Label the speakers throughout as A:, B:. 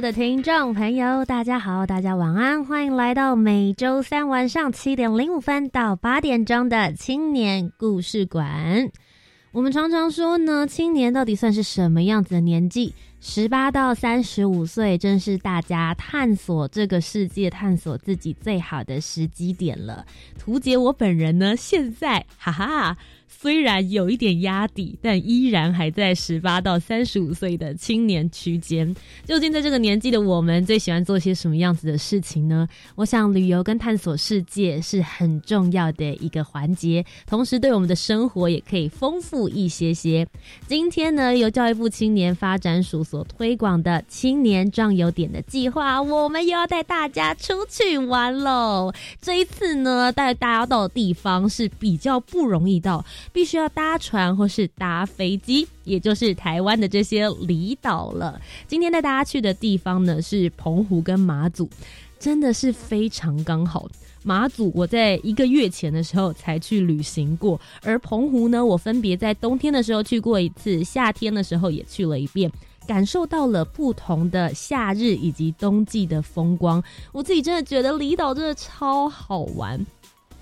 A: 的听众朋友，大家好，大家晚安，欢迎来到每周三晚上七点零五分到八点钟的青年故事馆。我们常常说呢，青年到底算是什么样子的年纪？十八到三十五岁，正是大家探索这个世界、探索自己最好的时机点了。图杰，我本人呢，现在哈哈。虽然有一点压底，但依然还在十八到三十五岁的青年区间。究竟在这个年纪的我们，最喜欢做些什么样子的事情呢？我想，旅游跟探索世界是很重要的一个环节，同时对我们的生活也可以丰富一些些。今天呢，由教育部青年发展署所推广的青年壮游点的计划，我们又要带大家出去玩喽。这一次呢，带大家到的地方是比较不容易到。必须要搭船或是搭飞机，也就是台湾的这些离岛了。今天带大家去的地方呢是澎湖跟马祖，真的是非常刚好。马祖我在一个月前的时候才去旅行过，而澎湖呢，我分别在冬天的时候去过一次，夏天的时候也去了一遍，感受到了不同的夏日以及冬季的风光。我自己真的觉得离岛真的超好玩。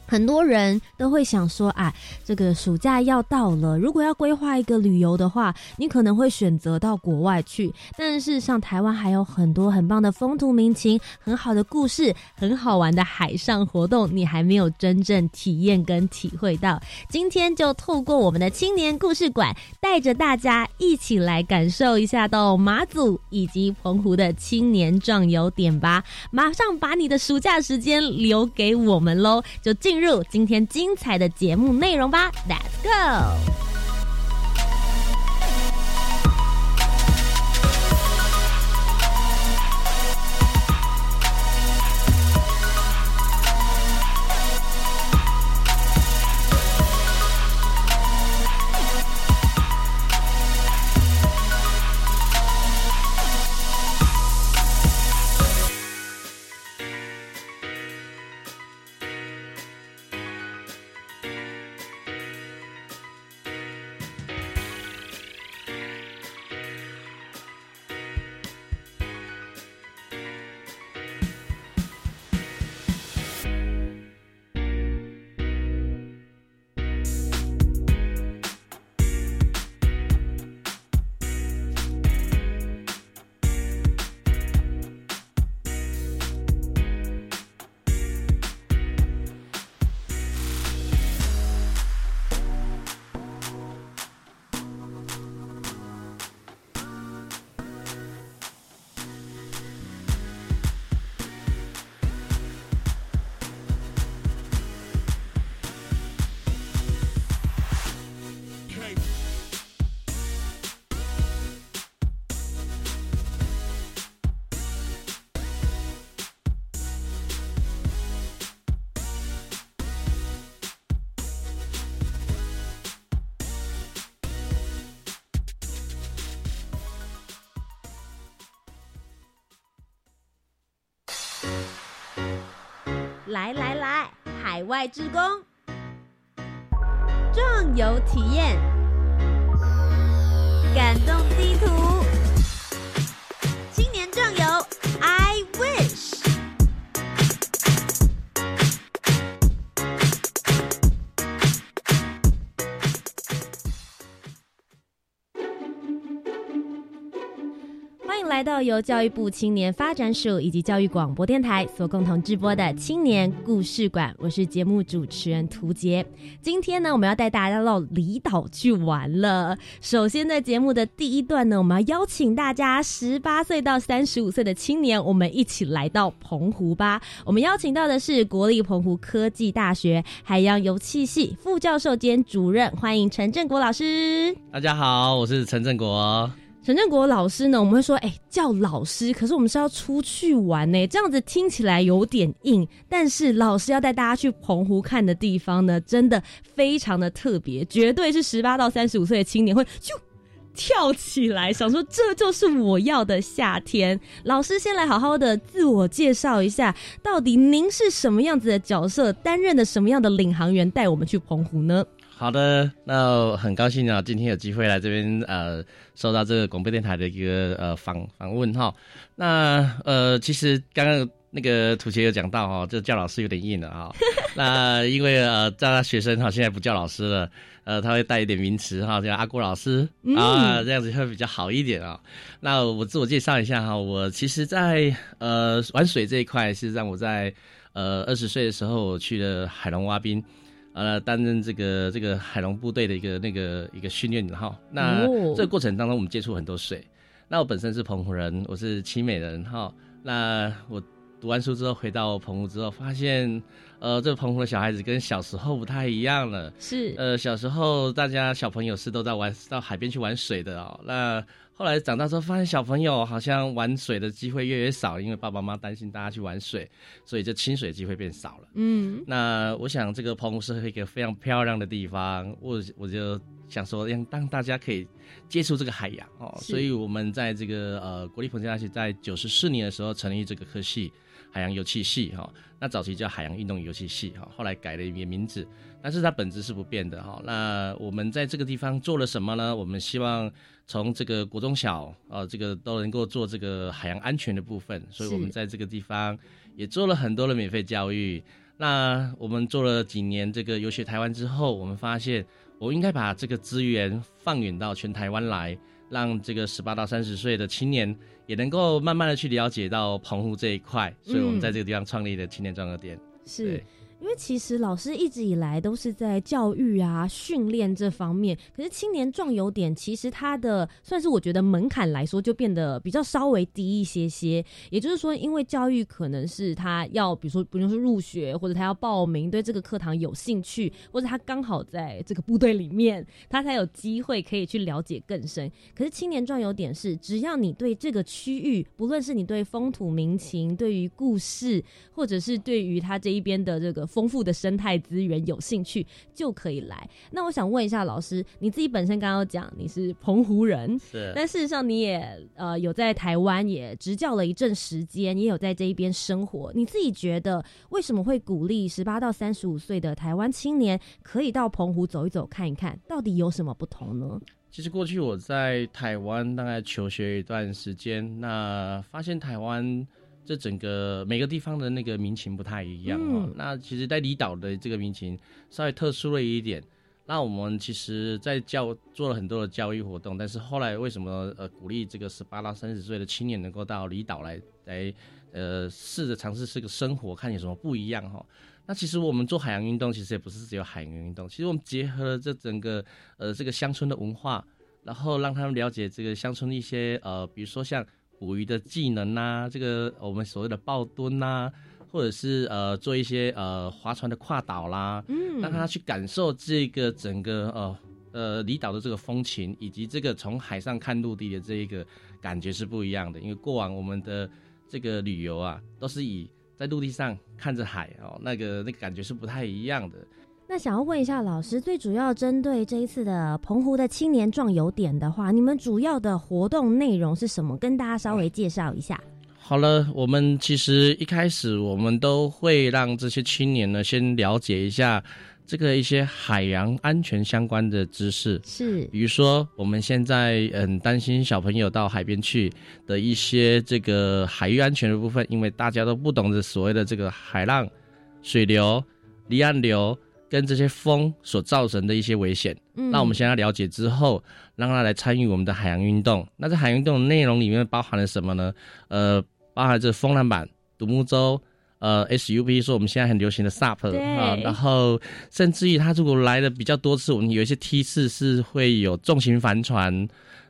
A: 很多人都会想说，啊，这个暑假要到了，如果要规划一个旅游的话，你可能会选择到国外去。但是，像台湾还有很多很棒的风土民情、很好的故事、很好玩的海上活动，你还没有真正体验跟体会到。今天就透过我们的青年故事馆，带着大家一起来感受一下到马祖以及澎湖的青年壮游点吧。马上把你的暑假时间留给我们喽，就进。入今天精彩的节目内容吧，Let's go。来来来，海外之工，壮游体验，感动地图，由教育部青年发展署以及教育广播电台所共同直播的青年故事馆，我是节目主持人涂杰。今天呢，我们要带大家到离岛去玩了。首先，在节目的第一段呢，我们要邀请大家十八岁到三十五岁的青年，我们一起来到澎湖吧。我们邀请到的是国立澎湖科技大学海洋油气系副教授兼主任，欢迎陈正国老师。
B: 大家好，我是陈正国。
A: 陈正国老师呢？我们会说，哎，叫老师，可是我们是要出去玩呢，这样子听起来有点硬。但是老师要带大家去澎湖看的地方呢，真的非常的特别，绝对是十八到三十五岁的青年会就跳起来，想说这就是我要的夏天。老师先来好好的自我介绍一下，到底您是什么样子的角色，担任的什么样的领航员，带我们去澎湖呢？
B: 好的，那很高兴啊，今天有机会来这边呃，受到这个广播电台的一个呃访访问哈。那呃，其实刚刚那个土杰有讲到哈，这叫老师有点硬了啊。那因为呃，在他学生哈，现在不叫老师了，呃，他会带一点名词哈，叫阿郭老师啊，这样子会比较好一点啊。那我自我介绍一下哈，我其实，在呃玩水这一块，是让我在呃二十岁的时候我去了海龙蛙兵。呃，担任这个这个海龙部队的一个那个一个训练哈，那这个过程当中，我们接触很多水。那我本身是澎湖人，我是七美人哈。那我读完书之后回到澎湖之后，发现呃，这个澎湖的小孩子跟小时候不太一样了。
A: 是
B: 呃，小时候大家小朋友是都在玩到海边去玩水的哦。那后来长大之后，发现小朋友好像玩水的机会越来越少，因为爸爸妈妈担心大家去玩水，所以就亲水机会变少了。嗯，那我想这个澎湖是一个非常漂亮的地方，我我就想说让让大家可以接触这个海洋哦，所以我们在这个呃国立澎湖大学在九十四年的时候成立这个科系海洋油气系哈，那早期叫海洋运动油气系哈，后来改了一个名字，但是它本质是不变的哈。那我们在这个地方做了什么呢？我们希望。从这个国中小，呃，这个都能够做这个海洋安全的部分，所以我们在这个地方也做了很多的免费教育。那我们做了几年这个游学台湾之后，我们发现我应该把这个资源放远到全台湾来，让这个十八到三十岁的青年也能够慢慢的去了解到澎湖这一块，所以我们在这个地方创立了青年专科店。
A: 是。因为其实老师一直以来都是在教育啊、训练这方面，可是青年壮游点其实它的算是我觉得门槛来说就变得比较稍微低一些些。也就是说，因为教育可能是他要，比如说，不论是入学或者他要报名，对这个课堂有兴趣，或者他刚好在这个部队里面，他才有机会可以去了解更深。可是青年壮游点是，只要你对这个区域，不论是你对风土民情、对于故事，或者是对于他这一边的这个。丰富的生态资源，有兴趣就可以来。那我想问一下老师，你自己本身刚刚讲你是澎湖人，
B: 是，
A: 但事实上你也呃有在台湾也执教了一阵时间，也有在这一边生活。你自己觉得为什么会鼓励十八到三十五岁的台湾青年可以到澎湖走一走看一看，到底有什么不同呢？
B: 其实过去我在台湾大概求学一段时间，那发现台湾。这整个每个地方的那个民情不太一样哦。那其实，在离岛的这个民情稍微特殊了一点。那我们其实，在教做了很多的教育活动，但是后来为什么呃鼓励这个十八到三十岁的青年能够到离岛来来呃试着尝试这个生活，看有什么不一样哈？那其实我们做海洋运动，其实也不是只有海洋运动，其实我们结合了这整个呃这个乡村的文化，然后让他们了解这个乡村的一些呃，比如说像。捕鱼的技能呐，这个我们所谓的抱墩呐，或者是呃做一些呃划船的跨岛啦，嗯，让他去感受这个整个呃呃离岛的这个风情，以及这个从海上看陆地的这一个感觉是不一样的。因为过往我们的这个旅游啊，都是以在陆地上看着海哦，那个那个感觉是不太一样的。
A: 那想要问一下老师，最主要针对这一次的澎湖的青年壮游点的话，你们主要的活动内容是什么？跟大家稍微介绍一下。
B: 好了，我们其实一开始我们都会让这些青年呢先了解一下这个一些海洋安全相关的知识，
A: 是，
B: 比如说我们现在很担心小朋友到海边去的一些这个海域安全的部分，因为大家都不懂得所谓的这个海浪、水流、离岸流。跟这些风所造成的一些危险。
A: 嗯
B: 那我们先要了解之后，让他来参与我们的海洋运动。那在海洋运动的内容里面包含了什么呢？呃，包含这风浪板、独木舟。呃，SUP 说我们现在很流行的 SUP 啊，然后甚至于他如果来的比较多次，我们有一些梯次是会有重型帆船，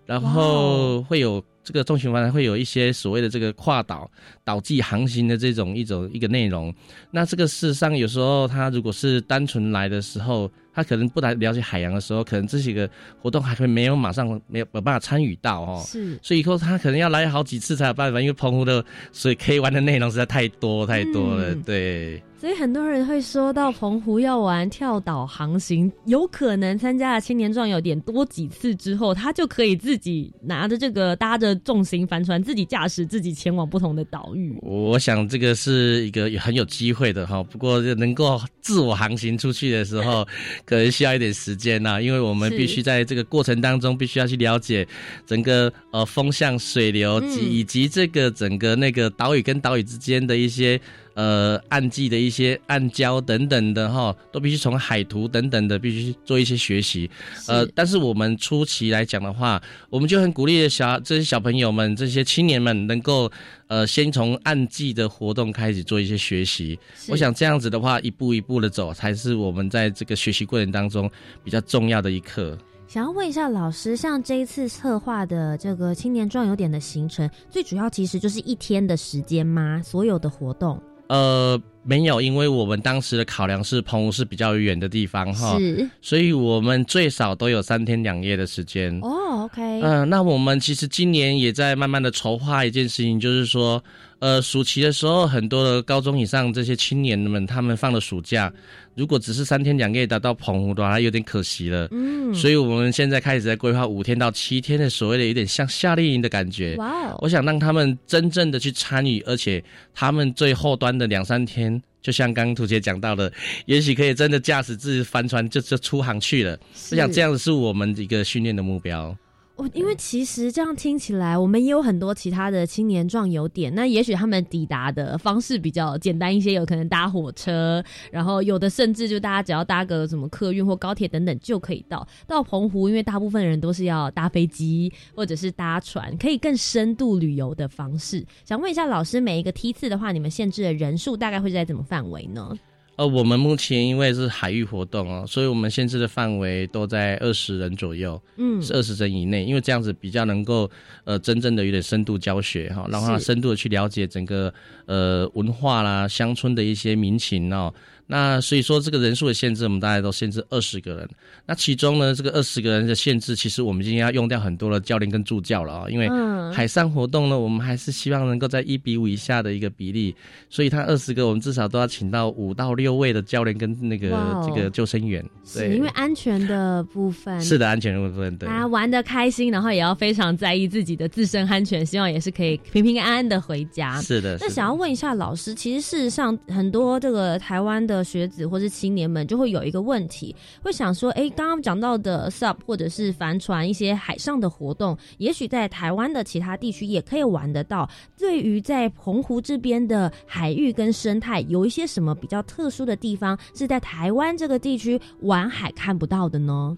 B: 然后
A: 哦
B: 会有这个重型帆船会有一些所谓的这个跨岛岛际航行的这种一种一个内容。那这个事实上有时候他如果是单纯来的时候，他可能不来了解海洋的时候，可能这些个活动还会没有马上没有没有办法参与到哦。
A: 是
B: 所以以后他可能要来好几次才有办法，因为澎湖的水可以玩的内容实在太多太多了。
A: 嗯
B: 对，
A: 所以很多人会说到澎湖要玩跳岛航行，有可能参加了青年壮游点多几次之后，他就可以自己拿着这个搭着重型帆船，自己驾驶自己前往不同的岛屿。
B: 我想这个是一个很有机会的哈。不过能够自我航行出去的时候，可能需要一点时间呐、因为我们必须在这个过程当中，必须要去了解整个呃风向、水流及、
A: 嗯
B: 以及这个整个那个岛屿跟岛屿之间的一些。呃，暗记的一些暗礁等等的哈，都必须从海图等等的必须做一些学习。呃，但是我们初期来讲的话，我们就很鼓励小这些小朋友们、这些青年们能够呃，先从暗记的活动开始做一些学习。我想这样子的话，一步一步的走，才是我们在这个学习过程当中比较重要的一课。
A: 想要问一下老师，像这一次策划的这个青年壮游点的行程，最主要其实就是一天的时间吗？所有的活动
B: 呃，没有，因为我们当时的考量是澎湖是比较远的地方哈，
A: 是
B: 所以我们最少都有三天两夜的时间。
A: 哦，OK，
B: 嗯、那我们其实今年也在慢慢的筹划一件事情，就是说，呃，暑期的时候，很多的高中以上这些青年们，他们放了暑假，如果只是三天两夜达到澎湖的话，有点可惜了。
A: 嗯，
B: 所以我们现在开始在规划五天到七天的所谓的有点像夏令营的感觉。
A: 哇哦，
B: 我想让他们真正的去参与，而且他们最后端的两三天，就像刚刚图姐讲到的，也许可以真的驾驶自己帆船就就出航去了。我想这
A: 样。
B: 样子是我们一个训练的目标。
A: 我因为其实这样听起来，我们也有很多其他的青年壮游点。那也许他们抵达的方式比较简单一些，有可能搭火车，然后有的甚至就大家只要搭个什么客运或高铁等等就可以到。到澎湖，因为大部分人都是要搭飞机或者是搭船，可以更深度旅游的方式。想问一下老师，每一个梯次的话，你们限制的人数大概会在怎么范围呢？
B: 呃，我们目前因为是海域活动哦，所以我们限制的范围都在二十人左右，
A: 嗯，
B: 是二十人以内，因为这样子比较能够呃真正的有点深度教学哈，让他
A: 是
B: 深度的去了解整个呃文化啦、乡村的一些民情哦。那所以说这个人数的限制，我们大概都限制二十个人。那其中呢，这个二十个人的限制，其实我们今天要用掉很多的教练跟助教了啊、因为
A: 嗯
B: 海上活动呢，我们还是希望能够在一比五以下的一个比例，所以他二十个，我们至少都要请到五到六位的教练跟那个、
A: 哦
B: 这个救生员，
A: 对因为安全的部分
B: 是的安全的部分，对
A: 大。家玩的开心，然后也要非常在意自己的自身安全，希望也是可以平平安安的回家。
B: 是的，
A: 那
B: 是的
A: 想要问一下老师，其实事实上很多这个台湾的学子或是青年们就会有一个问题，会想说，哎，刚刚讲到的 SUP 或者是帆船一些海上的活动，也许在台湾的其他地区也可以玩得到。对于在澎湖这边的海域跟生态，有一些什么比较特殊的地方，是在台湾这个地区玩海看不到的呢？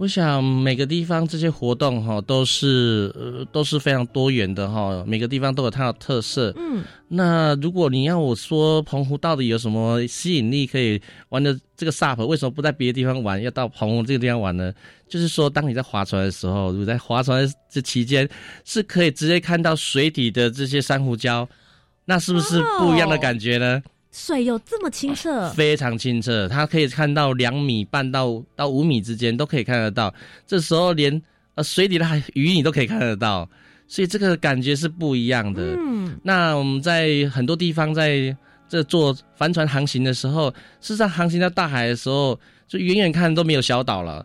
B: 我想每个地方这些活动哈都是呃都是非常多元的哈，每个地方都有它的特色。
A: 嗯，
B: 那如果你要我说澎湖到底有什么吸引力可以玩的这个 SUP，为什么不在别的地方玩，要到澎湖这个地方玩呢？就是说，当你在划船的时候，如果在划船这期间是可以直接看到水底的这些珊瑚礁，那是不是不一样的感觉呢？
A: 水有这么清澈？
B: 非常清澈，它可以看到两米半到到五米之间都可以看得到。这时候连呃水底的海鱼你都可以看得到，所以这个感觉是不一样的。
A: 嗯，
B: 那我们在很多地方在这做帆船航行的时候，事实上航行到大海的时候，就远远看都没有小岛了。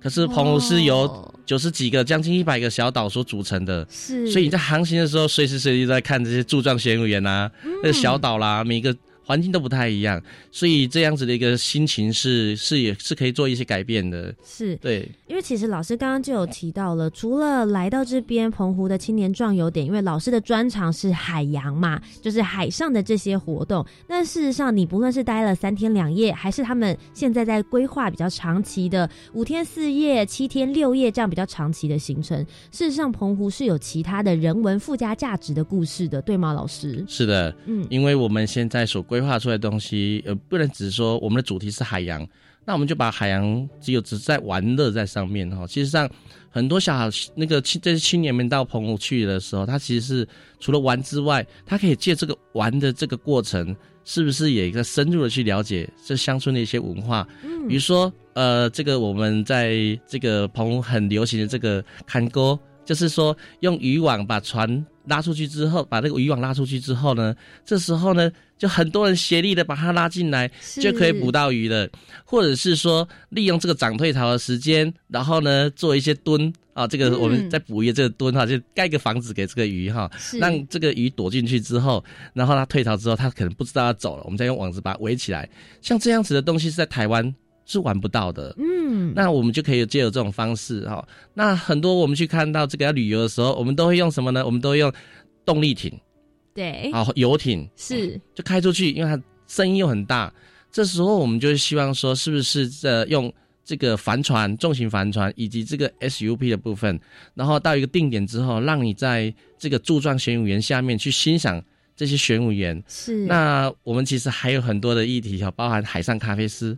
B: 可是澎湖是由
A: 哦
B: 九十几个、将近一百个小岛所组成的，
A: 是，
B: 所以你在航行的时候，随时随地都在看这些柱状悬崖啊，那个小岛啦，每一个环境都不太一样，所以这样子的一个心情是是也是可以做一些改变的。
A: 是
B: 对，
A: 因为其实老师刚刚就有提到了，除了来到这边澎湖的青年壮游点，因为老师的专长是海洋嘛，就是海上的这些活动。但事实上，你不论是待了三天两夜，还是他们现在在规划比较长期的五天四夜、七天六夜这样比较长期的行程，事实上澎湖是有其他的人文附加价值的故事的，对吗，老师？
B: 是的，
A: 嗯，
B: 因为我们现在所规划出来的东西，呃，不能只是说我们的主题是海洋，那我们就把海洋只有只在玩乐在上面哈。其实上，很多小孩那个青这些青年们到澎湖去的时候，他其实是除了玩之外，他可以借这个玩的这个过程，是不是也一个深入的去了解这乡村的一些文化？
A: 嗯
B: 比如说，呃，这个我们在这个澎湖很流行的这个看钩，就是说用渔网把船拉出去之后，把那个渔网拉出去之后呢，这时候呢，就很多人协力的把它拉进来，就可以捕到鱼了。或者是说，利用这个涨退潮的时间，然后呢，做一些蹲啊，这个
A: 嗯
B: 我们在捕鱼的这个蹲哈，就盖个房子给这个鱼哈，
A: 是
B: 让这个鱼躲进去之后，然后它退潮之后，它可能不知道要走了，我们再用网子把它围起来。像这样子的东西是在台湾是玩不到的。
A: 嗯，
B: 那我们就可以借由这种方式哈、那很多我们去看到这个要旅游的时候，我们都会用什么呢？我们都会用动力艇
A: 对，
B: 啊、游艇
A: 是
B: 就开出去，因为它声音又很大。这时候我们就希望说，是不是呃用这个帆船、重型帆船以及这个 SUP 的部分，然后到一个定点之后，让你在这个柱状玄武岩下面去欣赏这些玄武岩。
A: 是。
B: 那我们其实还有很多的议题哈，包含海上咖啡师。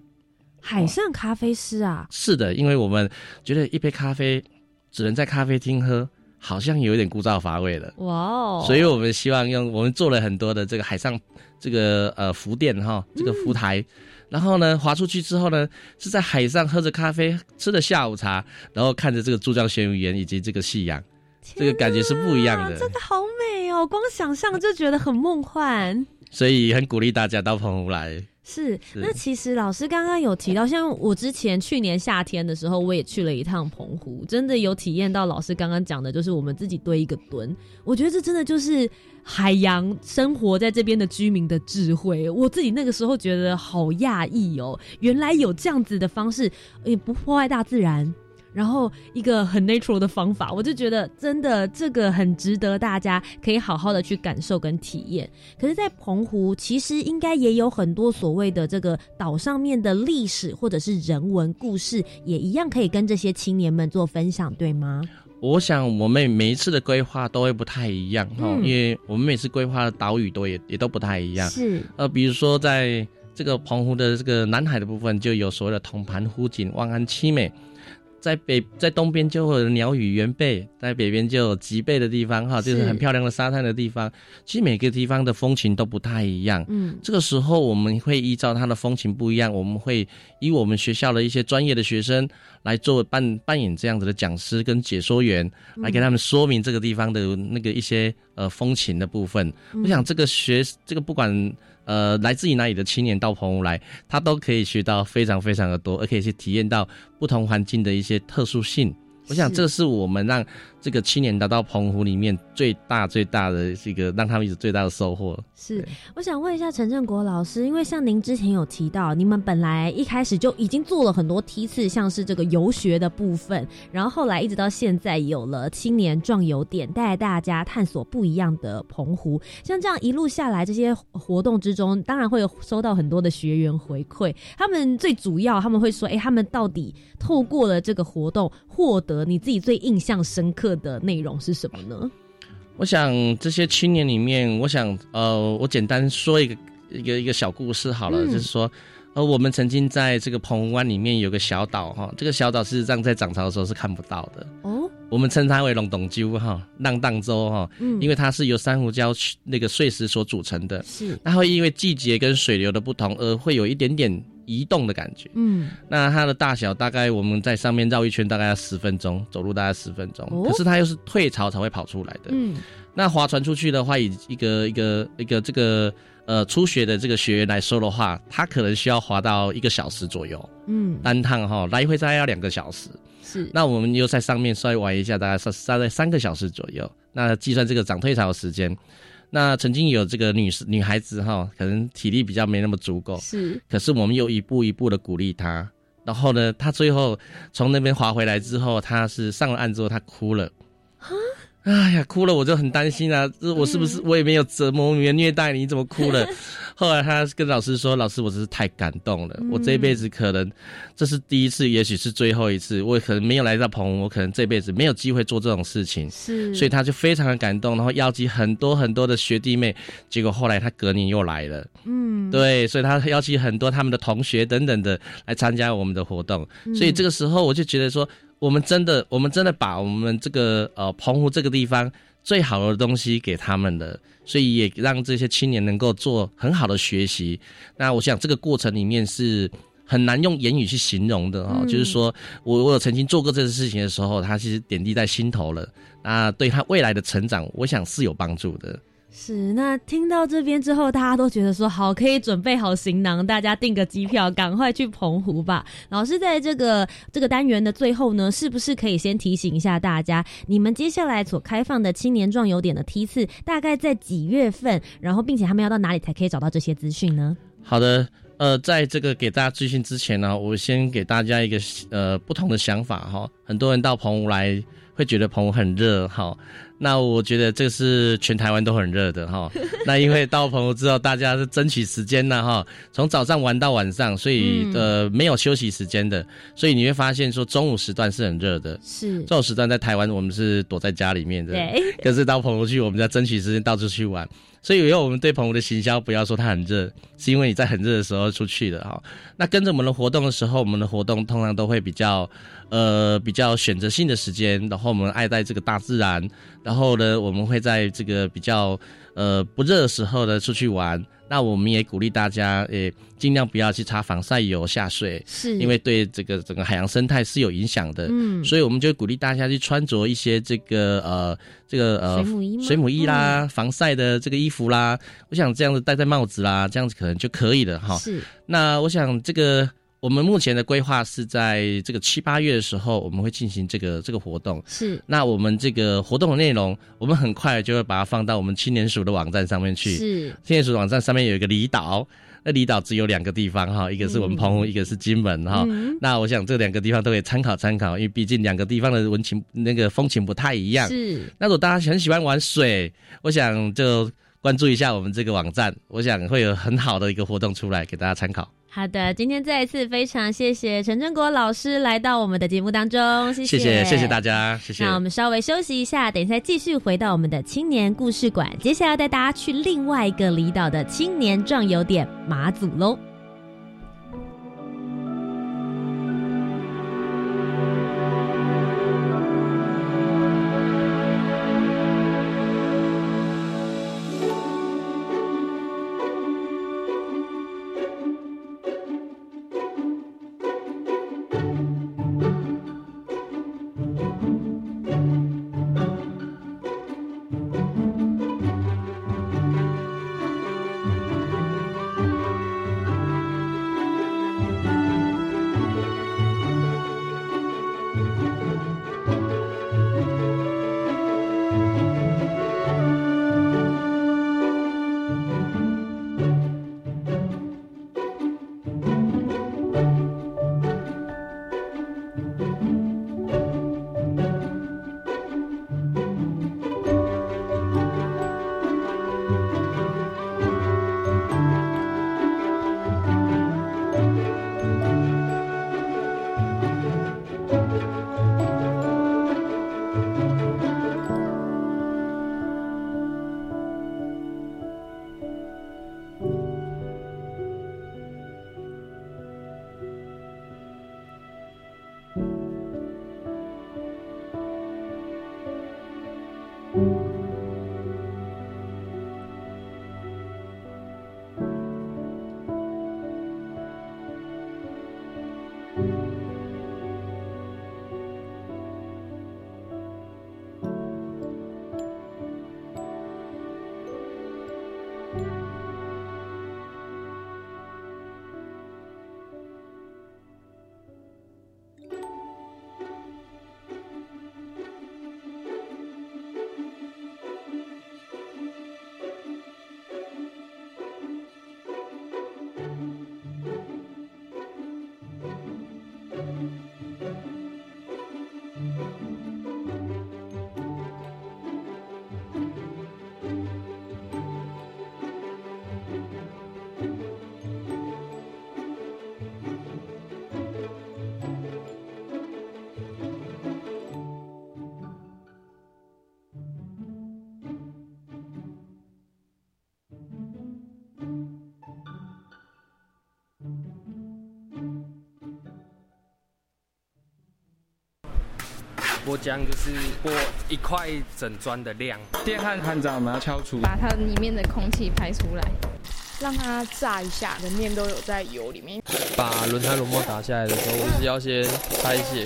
A: 海上咖啡师啊，
B: 是的，因为我们觉得一杯咖啡只能在咖啡厅喝，好像有一点枯燥乏味了。
A: 哇哦！
B: 所以我们希望用我们做了很多的这个海上这个呃浮垫哈，这个浮台，然后呢划出去之后呢，是在海上喝着咖啡，吃着下午茶，然后看着这个珠江玄武岩以及这个夕阳，这个感觉是不一样的
A: 真的好美哦！光想象就觉得很梦幻。
B: 所以很鼓励大家到澎湖来。
A: 是，那其实老师刚刚有提到，像我之前去年夏天的时候，我也去了一趟澎湖，真的有体验到老师刚刚讲的，就是我们自己堆一个墩。我觉得这真的就是海洋生活在这边的居民的智慧。我自己那个时候觉得好讶异哦，原来有这样子的方式，也不破坏大自然。然后一个很 natural 的方法，我就觉得真的这个很值得大家可以好好的去感受跟体验。可是，在澎湖其实应该也有很多所谓的这个岛上面的历史或者是人文故事，也一样可以跟这些青年们做分享，对吗？
B: 我想我们每一次的规划都会不太一样哈，
A: 嗯
B: 因为我们每次规划的岛屿都也也都不太一样。
A: 是，
B: 呃，比如说在这个澎湖的这个南海的部分，就有所谓的铜盘湖景、望安七美。在北在东边就会有鸟语原贝，在北边就有吉贝的地方哈，就是
A: 是
B: 很漂亮的沙滩的地方。其实每个地方的风情都不太一样。
A: 嗯，
B: 这个时候我们会依照它的风情不一样，我们会以我们学校的一些专业的学生来做扮扮演这样子的讲师跟解说员，来给他们说明这个地方的那个一些呃风情的部分。我想这个学这个不管呃来自于哪里的青年到澎湖来，他都可以学到非常非常的多，而可以去体验到不同环境的一些特殊性。我想这是我们让这个青年达到澎湖里面最大最大的这个让他们一直最大的收获。
A: 是，我想问一下陈振国老师，因为像您之前有提到，你们本来一开始就已经做了很多梯次，像是这个游学的部分，然后后来一直到现在有了青年壮游点，带大家探索不一样的澎湖。像这样一路下来，这些活动之中，当然会有收到很多的学员回馈，他们最主要他们会说，哎、他们到底透过了这个活动获得你自己最印象深刻的内容是什么呢？
B: 我想这些青年里面，我想呃，我简单说一个一个一个小故事好了，
A: 嗯。
B: 就是说，呃，我们曾经在这个澎湖湾里面有个小岛哈，这个小岛事实上在涨潮的时候是看不到的，
A: 哦，
B: 我们称它为龙洞鸠哈，浪荡洲哈，
A: 嗯，
B: 因为它是由珊瑚礁那个碎石所组成的，
A: 是，
B: 它会因为季节跟水流的不同而会有一点点移动的感觉。
A: 嗯，
B: 那它的大小大概我们在上面绕一圈大概要十分钟，走路大概十分钟，
A: 哦
B: 可是它又是退潮才会跑出来的。
A: 嗯，
B: 那划船出去的话，以一个一个一个这个呃初学的这个学员来说的话，他可能需要划到一个小时左右，
A: 嗯，
B: 单趟哈来回大概要两个小时。
A: 是，
B: 那我们又在上面稍微玩一下，大概三大概三个小时左右。那计算这个涨退潮的时间，那曾经有这个女士女孩子哈，可能体力比较没那么足够，
A: 是，
B: 可是我们又一步一步的鼓励她，然后呢，她最后从那边滑回来之后，她是上了岸之后，她哭了。哎呀，哭了我就很担心啊！这我是不是我也没有折磨你、虐待你？你怎么哭了？后来他跟老师说：“老师，我真是太感动了。我这一辈子可能这是第一次，也许是最后一次。我可能没有来到澎湖，我可能这辈子没有机会做这种事情。
A: 是，
B: 所以他就非常的感动，然后邀集很多很多的学弟妹。结果后来他隔年又来了，嗯，对，所以他邀请很多他们的同学等等的来参加我们的活动。所以这个时候我就觉得说。我们真的，我们真的把我们这个呃澎湖这个地方最好的东西给他们了，所以也让这些青年能够做很好的学习。那我想这个过程里面是很难用言语去形容的哈，就是说我我有曾经做过这件事情的时候，他其实点滴在心头了，那对他未来的成长，我想是有帮助的。
A: 是，那听到这边之后，大家都觉得说好，可以准备好行囊，大家订个机票，赶快去澎湖吧。老师在这个这个单元的最后呢，是不是可以先提醒一下大家，你们接下来所开放的青年壮游点的梯次大概在几月份？然后，并且他们要到哪里才可以找到这些资讯呢？
B: 好的，呃，在这个给大家资讯之前呢，我先给大家一个呃不同的想法哈。很多人到澎湖来会觉得澎湖很热哈。那我觉得这是全台湾都很热的哈。那因为到澎湖之后，大家是争取时间呐哈，从早上玩到晚上，所以呃没有休息时间的，所以你会发现说中午时段是很热的。
A: 是
B: 这种时段在台湾我们是躲在家里面的，
A: 对。
B: 可是到澎湖去，我们在争取时间到处去玩。所以以后我们对澎湖的行销不要说它很热，是因为你在很热的时候出去的哈。那跟着我们的活动的时候，我们的活动通常都会比较呃比较选择性的时间，然后我们爱戴这个大自然。然后呢，我们会在这个比较呃不热的时候呢出去玩。那我们也鼓励大家，诶，尽量不要去擦防晒油下水，
A: 是
B: 因为对这个整个海洋生态是有影响的。嗯，所以我们就鼓励大家去穿着一些这个呃这个呃
A: 水母衣
B: 水母衣啦，防晒的这个衣服啦。我想这样子戴戴帽子啦，这样子可能就可以了哈。
A: 是。
B: 那我想这个。我们目前的规划是在这个七八月的时候，我们会进行这个这个活动。
A: 是，
B: 那我们这个活动的内容，我们很快就会把它放到我们青年署的网站上面去。
A: 是，
B: 青年署网站上面有一个离岛，那离岛只有两个地方哈，一个是我们澎湖，一个是金门哈。那我想这两个地方都可以参考参考，因为毕竟两个地方的文情那个风情不太一样。
A: 是，
B: 那如果大家很喜欢玩水，我想就关注一下我们这个网站，我想会有很好的一个活动出来给大家参考。
A: 好的，今天再一次非常谢谢陈振国老师来到我们的节目当中，谢
B: 谢谢谢大家，谢谢。
A: 那我们稍微休息一下，等一下继续回到我们的青年故事馆，接下来带大家去另外一个离岛的青年壮游点马祖喽。
C: 波浆就是拨一块整砖的量，
D: 电焊焊渣我们要敲除，
E: 把它里面的空气排出来，让它炸一下，的面都有在油里面。
F: 把轮胎轮膜打下来的时候，我是要先拆卸。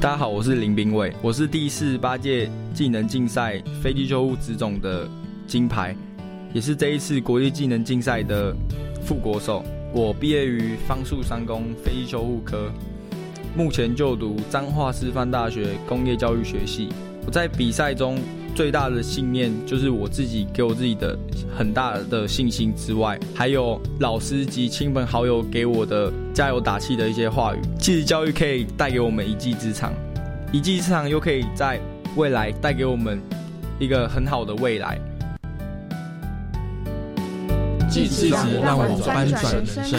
G: 大家好，我是林炳伟，我是第四十八届技能竞赛飞机救护职种的金牌，也是这一次国际技能竞赛的副国手。我毕业于方树三工飞机修护科，目前就读彰化师范大学工业教育学系。我在比赛中最大的信念就是我自己给我自己的很大的信心之外，还有老师及亲朋好友给我的加油打气的一些话语。技职教育可以带给我们一技之长，一技之长又可以在未来带给我们一个很好的未来。
H: 技职让我翻转人生。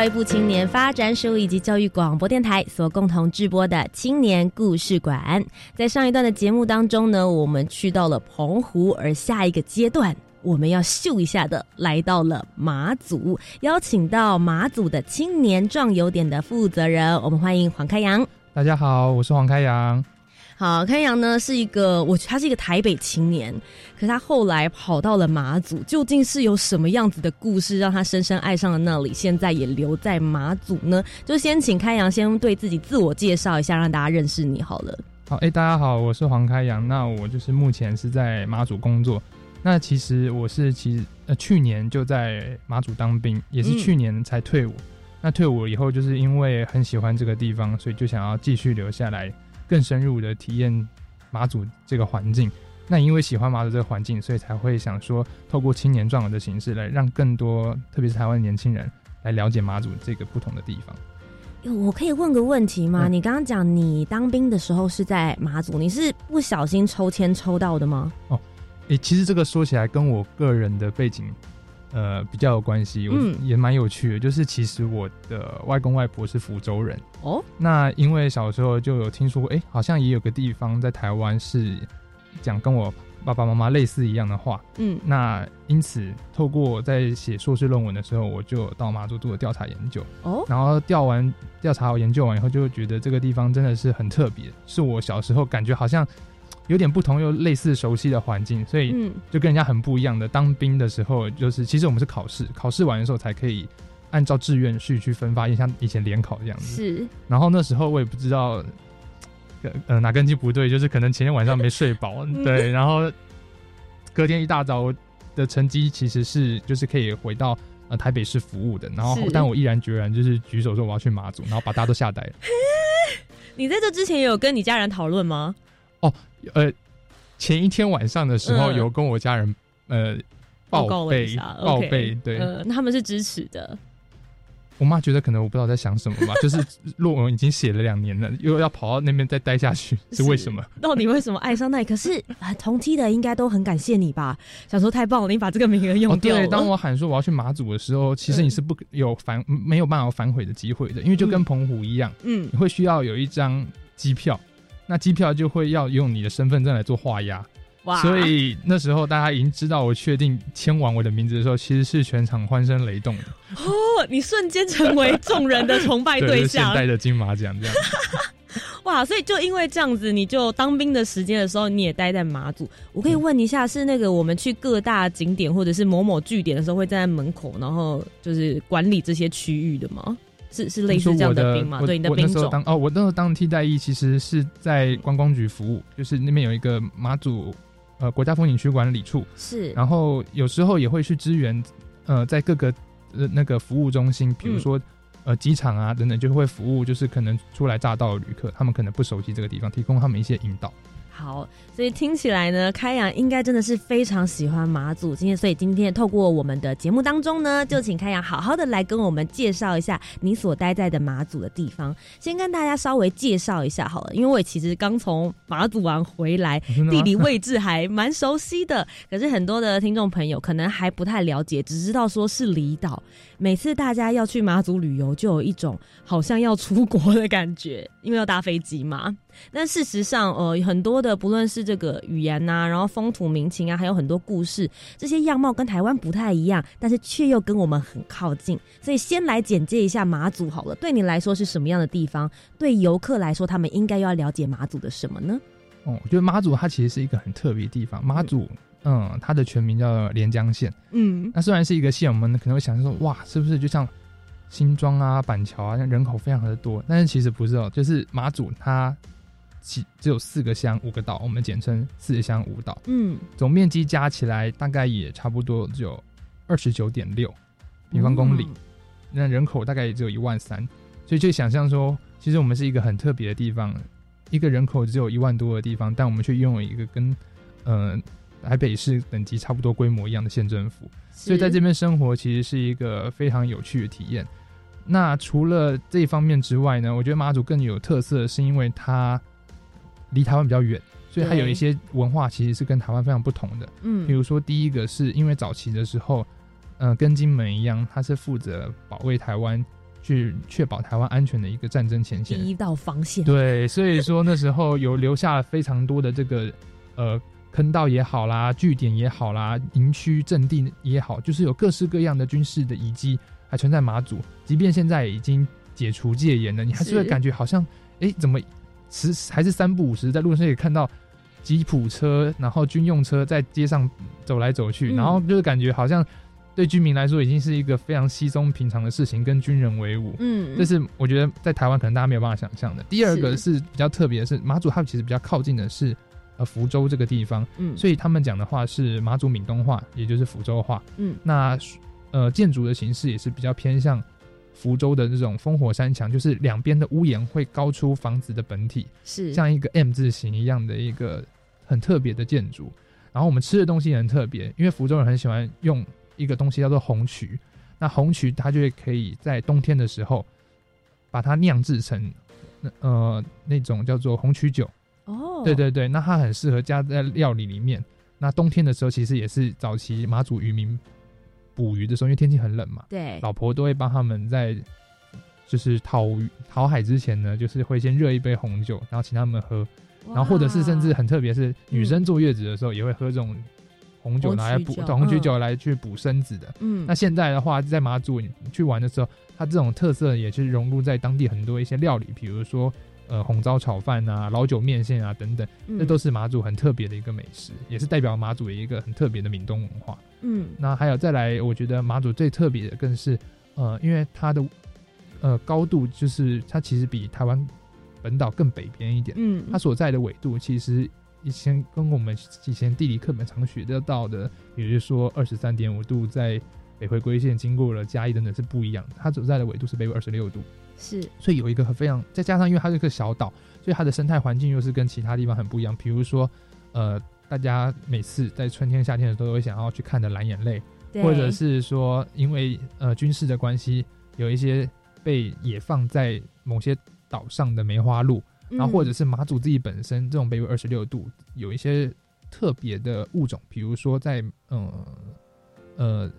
I: 教育
A: 部青年发展署以及教育广播电台所共同制播的青年故事馆。在上一段的节目当中呢，我们去到了澎湖，而下一个阶段我们要秀一下的，来到了马祖，邀请到马祖的青年壮游点的负责人，我们欢迎黄开阳。
J: 大家好，我是黄开阳。
A: 好，开阳呢是一个，我他是一个台北青年，可是他后来跑到了马祖，究竟是有什么样子的故事让他深深爱上了那里，现在也留在马祖呢？就先请开阳先对自己自我介绍一下，让大家认识你好了。
J: 好，哎、大家好，我是黄开阳。那我就是目前是在马祖工作。那其实我是其实呃去年就在马祖当兵，也是去年才退伍。那退伍以后，就是因为很喜欢这个地方，所以就想要继续留下来，更深入的体验马祖这个环境。那因为喜欢马祖这个环境，所以才会想说，透过青年壮游的形式来让更多，特别是台湾年轻人来了解马祖这个不同的地方。
A: 哟我可以问个问题吗？
J: 嗯
A: 你刚刚讲你当兵的时候是在马祖，你是不小心抽签抽到的吗？
J: 哦诶、其实这个说起来跟我个人的背景，呃，比较有关系，我
A: 嗯
J: 也蛮有趣的。就是其实我的外公外婆是福州人，
A: 哦，
J: 那因为小时候就有听说，诶、好像也有个地方在台湾是讲跟我爸爸妈妈类似一样的话。
A: 嗯，
J: 那因此透过在写硕士论文的时候，我就到马祖做了调查研究。
A: 哦，
J: 然后调完调查研究完以后，就觉得这个地方真的是很特别，是我小时候感觉好像有点不同又类似熟悉的环境，所以
A: 嗯
J: 就跟人家很不一样的。当兵的时候，就是其实我们是考试，考试完的时候才可以按照志愿序去分发，像以前联考这样子。
A: 是，
J: 然后那时候我也不知道，呃呃哪根筋不对，就是可能前天晚上没睡饱，对，然后隔天一大早的成绩其实是就是可以回到呃台北市服务的，然后但我毅然决然就是举手说我要去马祖，然后把大家都吓呆了。
A: 你在这之前有跟你家人讨论吗？
J: 呃，前一天晚上的时候
A: 嗯
J: 有跟我家人呃报备报备，对、
A: 呃，那他们是支持的。
J: 我妈觉得可能我不知道在想什么吧，就是论文已经写了两年了，又要跑到那边再待下去，是为什么？
A: 到底为什么爱上那里？可是啊，同梯的应该都很感谢你吧？想说太棒了，你把这个名额用
J: 哦，
A: 掉了。
J: 对，当我喊说我要去马祖的时候，其实你是不有反没有办法反悔的机会的，因为就跟澎湖一样，
A: 嗯
J: 你会需要有一张机票，那机票就会要用你的身份证来做画押。
A: 哇
J: 所以那时候大家已经知道我确定签完我的名字的时候，其实是全场欢声雷动的。
A: 哦，你瞬间成为众人的崇拜
J: 对，
A: 象。
J: 代的金马奖这样。
A: 哇，所以就因为这样子，你就当兵的时间的时候，你也待在马祖。我可以问一下，是那个我们去各大景点或者是某某据点的时候，会站在门口，然后就是管理这些区域的吗？是是类似这样
J: 的
A: 兵吗？对，你
J: 的
A: 兵种
J: 哦，我那时候当替代役，其实是在观光局服务，就是那边有一个马祖呃国家风景区管理处，
A: 是，
J: 然后有时候也会去支援，呃，在各个呃那个服务中心，比如说呃机场啊等等，就会服务，就是可能初来乍到的旅客，他们可能不熟悉这个地方，提供他们一些引导。
A: 好，所以听起来呢，开阳应该真的是非常喜欢马祖。今天，所以今天透过我们的节目当中呢，就请开阳好好的来跟我们介绍一下你所待在的马祖的地方。先跟大家稍微介绍一下好了，因为我其实刚从马祖玩回来，地理位置还蛮熟悉的。可是很多的听众朋友可能还不太了解，只知道说是离岛。每次大家要去马祖旅游，就有一种好像要出国的感觉，因为要搭飞机嘛。但事实上，呃，很多的不论是这个语言呐，然后风土民情啊，还有很多故事，这些样貌跟台湾不太一样，但是却又跟我们很靠近。所以先来简介一下马祖好了。对你来说是什么样的地方？对游客来说，他们应该要了解马祖的什么呢？
J: 哦，我觉得妈祖它其实是一个很特别的地方。妈祖，嗯，它的全名叫连江县。
A: 嗯，
J: 那虽然是一个县，我们可能会想说，哇，是不是就像新庄啊、板桥啊，人口非常的多？但是其实不是哦，就是妈祖它。只只有四个乡五个岛，我们简称四乡五岛。
A: 嗯，
J: 总面积加起来大概也差不多只有二十九点六平方公里，那人口大概也只有一万三，所以就想象说，其实我们是一个很特别的地方，一个人口只有一万多的地方，但我们却拥有一个跟呃台北市等级差不多规模一样的县政府，所以在这边生活其实是一个非常有趣的体验。那除了这一方面之外呢，我觉得马祖更有特色，是因为它。离台湾比较远，所以它有一些文化其实是跟台湾非常不同的。
A: 嗯，
J: 比如说第一个是因为早期的时候，呃，跟金门一样，它是负责保卫台湾，去确保台湾安全的一个战争前线，
A: 第一道防线。
J: 对，所以说那时候有留下了非常多的这个呃坑道也好啦，据点也好啦，营区阵地也好，就是有各式各样的军事的遗迹还存在马祖。即便现在已经解除戒严了，你还是会感觉好像，哎，怎么？十还是三不五时，在路上也看到吉普车，然后军用车在街上走来走去，然后就是感觉好像对居民来说已经是一个非常稀松平常的事情，跟军人为伍。
A: 嗯，
J: 这是我觉得在台湾可能大家没有办法想象的。第二个是比较特别的是，马祖它其实比较靠近的是呃福州这个地方，
A: 嗯，
J: 所以他们讲的话是马祖闽东话，也就是福州话。
A: 嗯，
J: 那呃建筑的形式也是比较偏向。福州的这种烽火山墙，就是两边的屋檐会高出房子的本体，
A: 是
J: 像一个 M 字形一样的一个很特别的建筑。然后我们吃的东西也很特别，因为福州人很喜欢用一个东西叫做红曲，那红曲它就会可以在冬天的时候把它酿制成那呃那种叫做红曲酒。
A: 哦，
J: 对对对，那它很适合加在料理里面。那冬天的时候，其实也是早期马祖渔民。捕鱼的时候，因为天气很冷嘛，
A: 对，
J: 老婆都会帮他们在就是讨鱼讨海之前呢，就是会先热一杯红酒，然后请他们喝，然后或者是甚至很特别，是女生坐月子的时候也会喝这种红酒拿来补红曲酒来去补身子的。
A: 嗯，
J: 那现在的话，在马祖去玩的时候，它这种特色也是融入在当地很多一些料理，比如说。呃，红糟炒饭啊，老酒面线啊，等等，这都是马祖很特别的一个美食，也是代表马祖的一个很特别的闽东文化。
A: 嗯，
J: 那还有再来，我觉得马祖最特别的更是，呃，因为它的呃高度就是它其实比台湾本岛更北边一点。
A: 嗯，
J: 它所在的纬度其实以前跟我们以前地理课本常学得到的，比如说二十三点五度在北回归线经过了嘉义等等是不一样的。它所在的纬度是北纬二十六度。
A: 是，
J: 所以有一个非常，再加上因为它是个小岛，所以它的生态环境又是跟其他地方很不一样。比如说，呃，大家每次在春天、夏天的时候都会想要去看的蓝眼泪，或者是说因为呃军事的关系，有一些被野放在某些岛上的梅花鹿，然后或者是马祖自己本身这种北纬二十六度有一些特别的物种，比如说在嗯呃。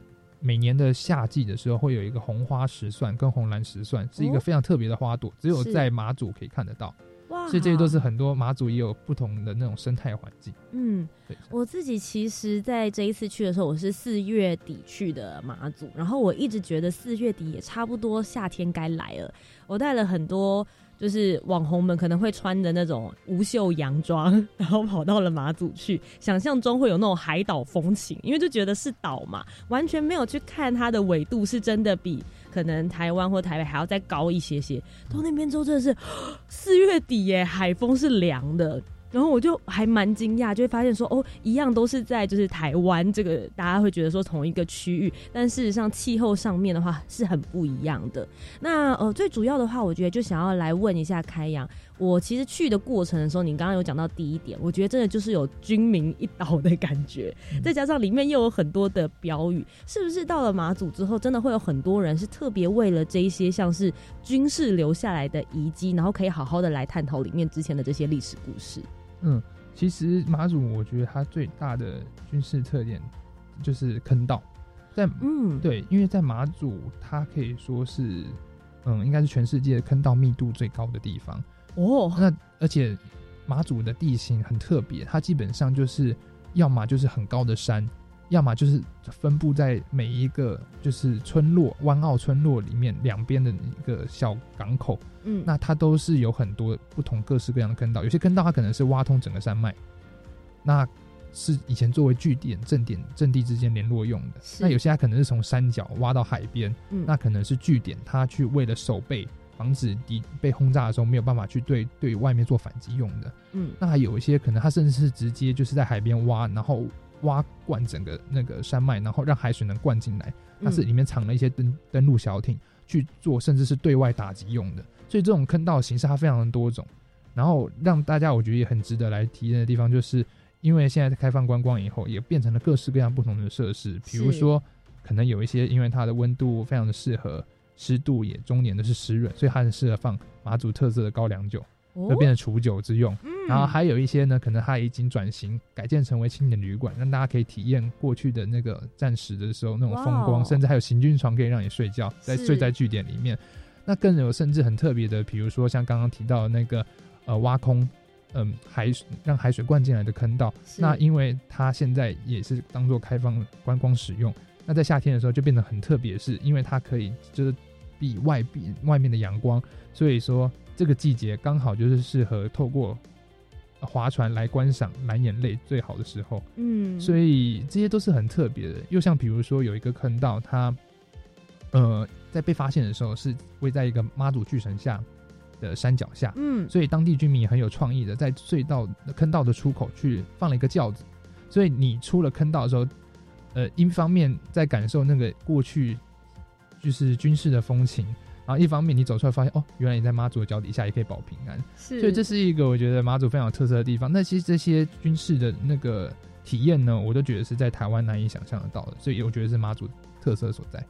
J: 每年的夏季的时候，会有一个红花石蒜跟红蓝石蒜，是一个非常特别的花朵，只有在马祖可以看得到。
A: 哇
J: 所以这些都是很多马祖也有不同的那种生态环境。
A: 嗯
J: 对，
A: 我自己其实在这一次去的时候，我是四月底去的马祖，然后我一直觉得四月底也差不多夏天该来了。我带了很多就是网红们可能会穿着那种无袖洋装，然后跑到了马祖去，想象中会有那种海岛风情，因为就觉得是岛嘛，完全没有去看它的纬度是真的比可能台湾或台北还要再高一些些。到那边之后真的是 四月底耶，海风是凉的。然后我就还蛮惊讶，就会发现说，哦，一样都是在就是台湾这个，大家会觉得说同一个区域，但事实上气候上面的话是很不一样的。那呃，最主要的话，我觉得就想要来问一下开阳，我其实去的过程的时候，你刚刚有讲到第一点，我觉得真的就是有军民一岛的感觉，再加上里面又有很多的标语，是不是到了马祖之后，真的会有很多人是特别为了这一些像是军事留下来的遗迹，然后可以好好的来探讨里面之前的这些历史故事。
J: 嗯，其实马祖我觉得它最大的军事特点就是坑道，在
A: 嗯。
J: 对，因为在马祖它可以说是嗯，应该是全世界坑道密度最高的地方
A: 哦。
J: 那而且马祖的地形很特别，它基本上就是要么就是很高的山，要么就是分布在每一个就是村落湾澳村落里面两边的一个小港口。
A: 嗯，
J: 那它都是有很多不同各式各样的坑道，有些坑道它可能是挖通整个山脉，那是以前作为据点、阵点、阵地之间联络用的。那有些它可能是从山脚挖到海边，
A: 嗯
J: 那可能是据点，它去为了守备，防止敌被轰炸的时候没有办法去对对外面做反击用的。
A: 嗯
J: 那还有一些可能它甚至是直接就是在海边挖，然后挖灌整个那个山脉，然后让海水能灌进来，它是里面藏了一些登登陆小艇去做，甚至是对外打击用的。所以这种坑道形式它非常的多种，然后让大家我觉得也很值得来体验的地方，就是因为现在开放观光以后，也变成了各式各样不同的设施，比如说可能有一些因为它的温度非常的适合，湿度也中年的是湿润，所以它很适合放马祖特色的高粱酒，
A: 哦
J: 就变成储酒之用。
A: 嗯。
J: 然后还有一些呢，可能它已经转型改建成为青年旅馆，让大家可以体验过去的那个战时的时候那种风光，甚至还有行军床可以让你睡觉，在睡在据点里面。那更有甚至很特别的，比如说像刚刚提到的那个呃挖空，嗯海水让海水灌进来的坑道，那因为它现在也是当做开放观光使用，那在夏天的时候就变得很特别，是因为它可以就是避外避外面的阳光，所以说这个季节刚好就是适合透过划船来观赏蓝眼泪最好的时候。
A: 嗯，
J: 所以这些都是很特别的。又像比如说有一个坑道，它呃在被发现的时候是位在一个妈祖巨神下的山脚下，
A: 嗯
J: 所以当地居民也很有创意的，在隧道坑道的出口去放了一个轿子，所以你出了坑道的时候，呃，一方面在感受那个过去就是军事的风情。然后一方面你走出来发现哦，原来你在妈祖的脚底下也可以保平安，所以这是一个我觉得妈祖非常有特色的地方。那其实这些军事的那个体验呢，我都觉得是在台湾难以想象得到的，所以我觉得是妈祖特色所在。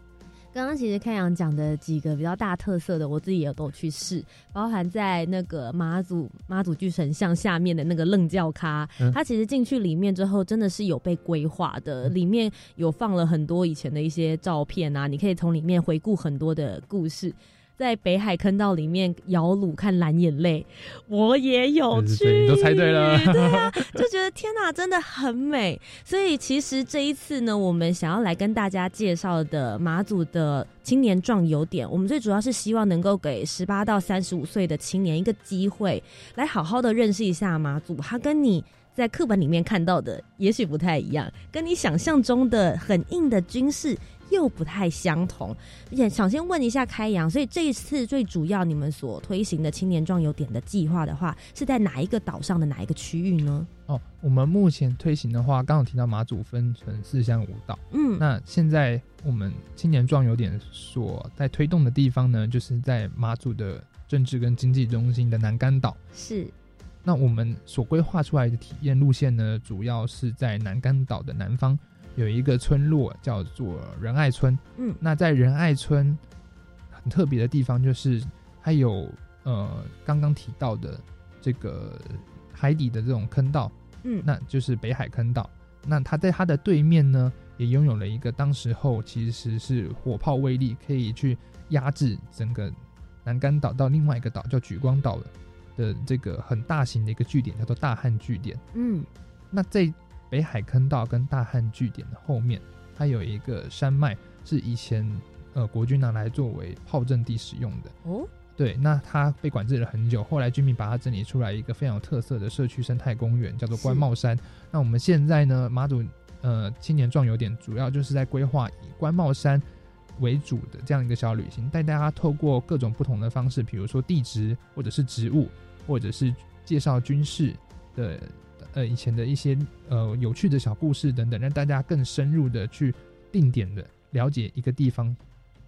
A: 刚刚其实开阳讲的几个比较大特色的，我自己也都去试，包含在那个妈祖妈祖巨神像下面的那个愣教咖，
J: 嗯
A: 它其实进去里面之后，真的是有被规划的，里面有放了很多以前的一些照片啊，你可以从里面回顾很多的故事。在北海坑道里面摇橹看蓝眼泪，我也有去，
J: 你都猜对了
A: 对啊，就觉得天哪，真的很美。所以其实这一次呢，我们想要来跟大家介绍的马祖的青年壮游点，我们最主要是希望能够给十八到三十五岁的青年一个机会，来好好的认识一下马祖，它跟你。在课本里面看到的也许不太一样，跟你想象中的很硬的军事又不太相同。也想先问一下开阳，所以这一次最主要你们所推行的青年壮游点的计划的话，是在哪一个岛上的哪一个区域呢？
J: 哦，我们目前推行的话，刚好提到马祖分成四乡五岛，
A: 嗯
J: 那现在我们青年壮游点所在推动的地方呢，就是在马祖的政治跟经济中心的南竿岛。
A: 是，
J: 那我们所规划出来的体验路线呢，主要是在南竿岛的南方有一个村落叫做仁爱村。
A: 嗯
J: 那在仁爱村很特别的地方就是它有呃刚刚提到的这个海底的这种坑道，
A: 嗯
J: 那就是北海坑道。那它在它的对面呢，也拥有了一个当时候其实是火炮威力可以去压制整个南竿岛到另外一个岛叫举光岛的的这个很大型的一个据点，叫做大汉据点。
A: 嗯，
J: 那在北海坑道跟大汉据点的后面，它有一个山脉，是以前呃国军拿来作为炮阵地使用的。
A: 哦，
J: 对，那它被管制了很久，后来居民把它整理出来一个非常有特色的社区生态公园，叫做关帽山。那我们现在呢，马祖呃青年壮游点主要就是在规划以关帽山为主的这样一个小旅行，带大家透过各种不同的方式，比如说地质或者是植物，或者是介绍军事的呃以前的一些呃有趣的小故事等等，让大家更深入的去定点的了解一个地方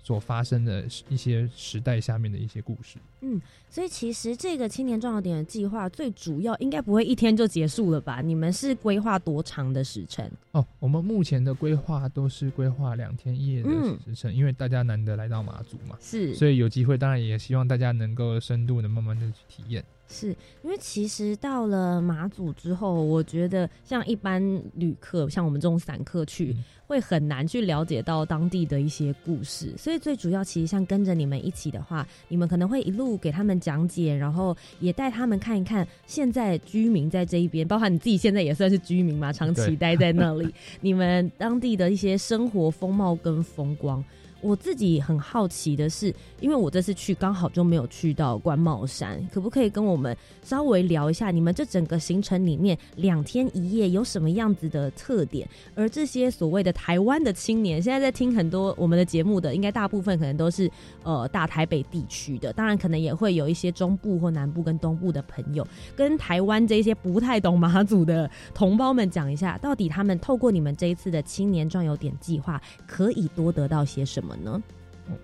J: 所发生的一些时代下面的一些故事。
A: 嗯，所以其实这个青年壮游点的计划最主要应该不会一天就结束了吧？你们是规划多长的时程？
J: 哦，我们目前的规划都是规划两天一夜的时程，因为大家难得来到马祖嘛，
A: 是，
J: 所以有机会当然也希望大家能够深度的慢慢的去体验。
A: 是因为其实到了马祖之后，我觉得像一般旅客，像我们这种散客去，会很难去了解到当地的一些故事。所以最主要，其实像跟着你们一起的话，你们可能会一路给他们讲解，然后也带他们看一看现在居民在这一边，包括你自己现在也算是居民嘛，长期待在那里，你们当地的一些生活风貌跟风光。我自己很好奇的是，因为我这次去刚好就没有去到关帽山，可不可以跟我们稍微聊一下你们这整个行程里面两天一夜有什么样子的特点？而这些所谓的台湾的青年，现在在听很多我们的节目的，应该大部分可能都是呃大台北地区的，当然可能也会有一些中部或南部跟东部的朋友，跟台湾这些不太懂马祖的同胞们讲一下，到底他们透过你们这一次的青年壮游点计划，可以多得到些什么？呢？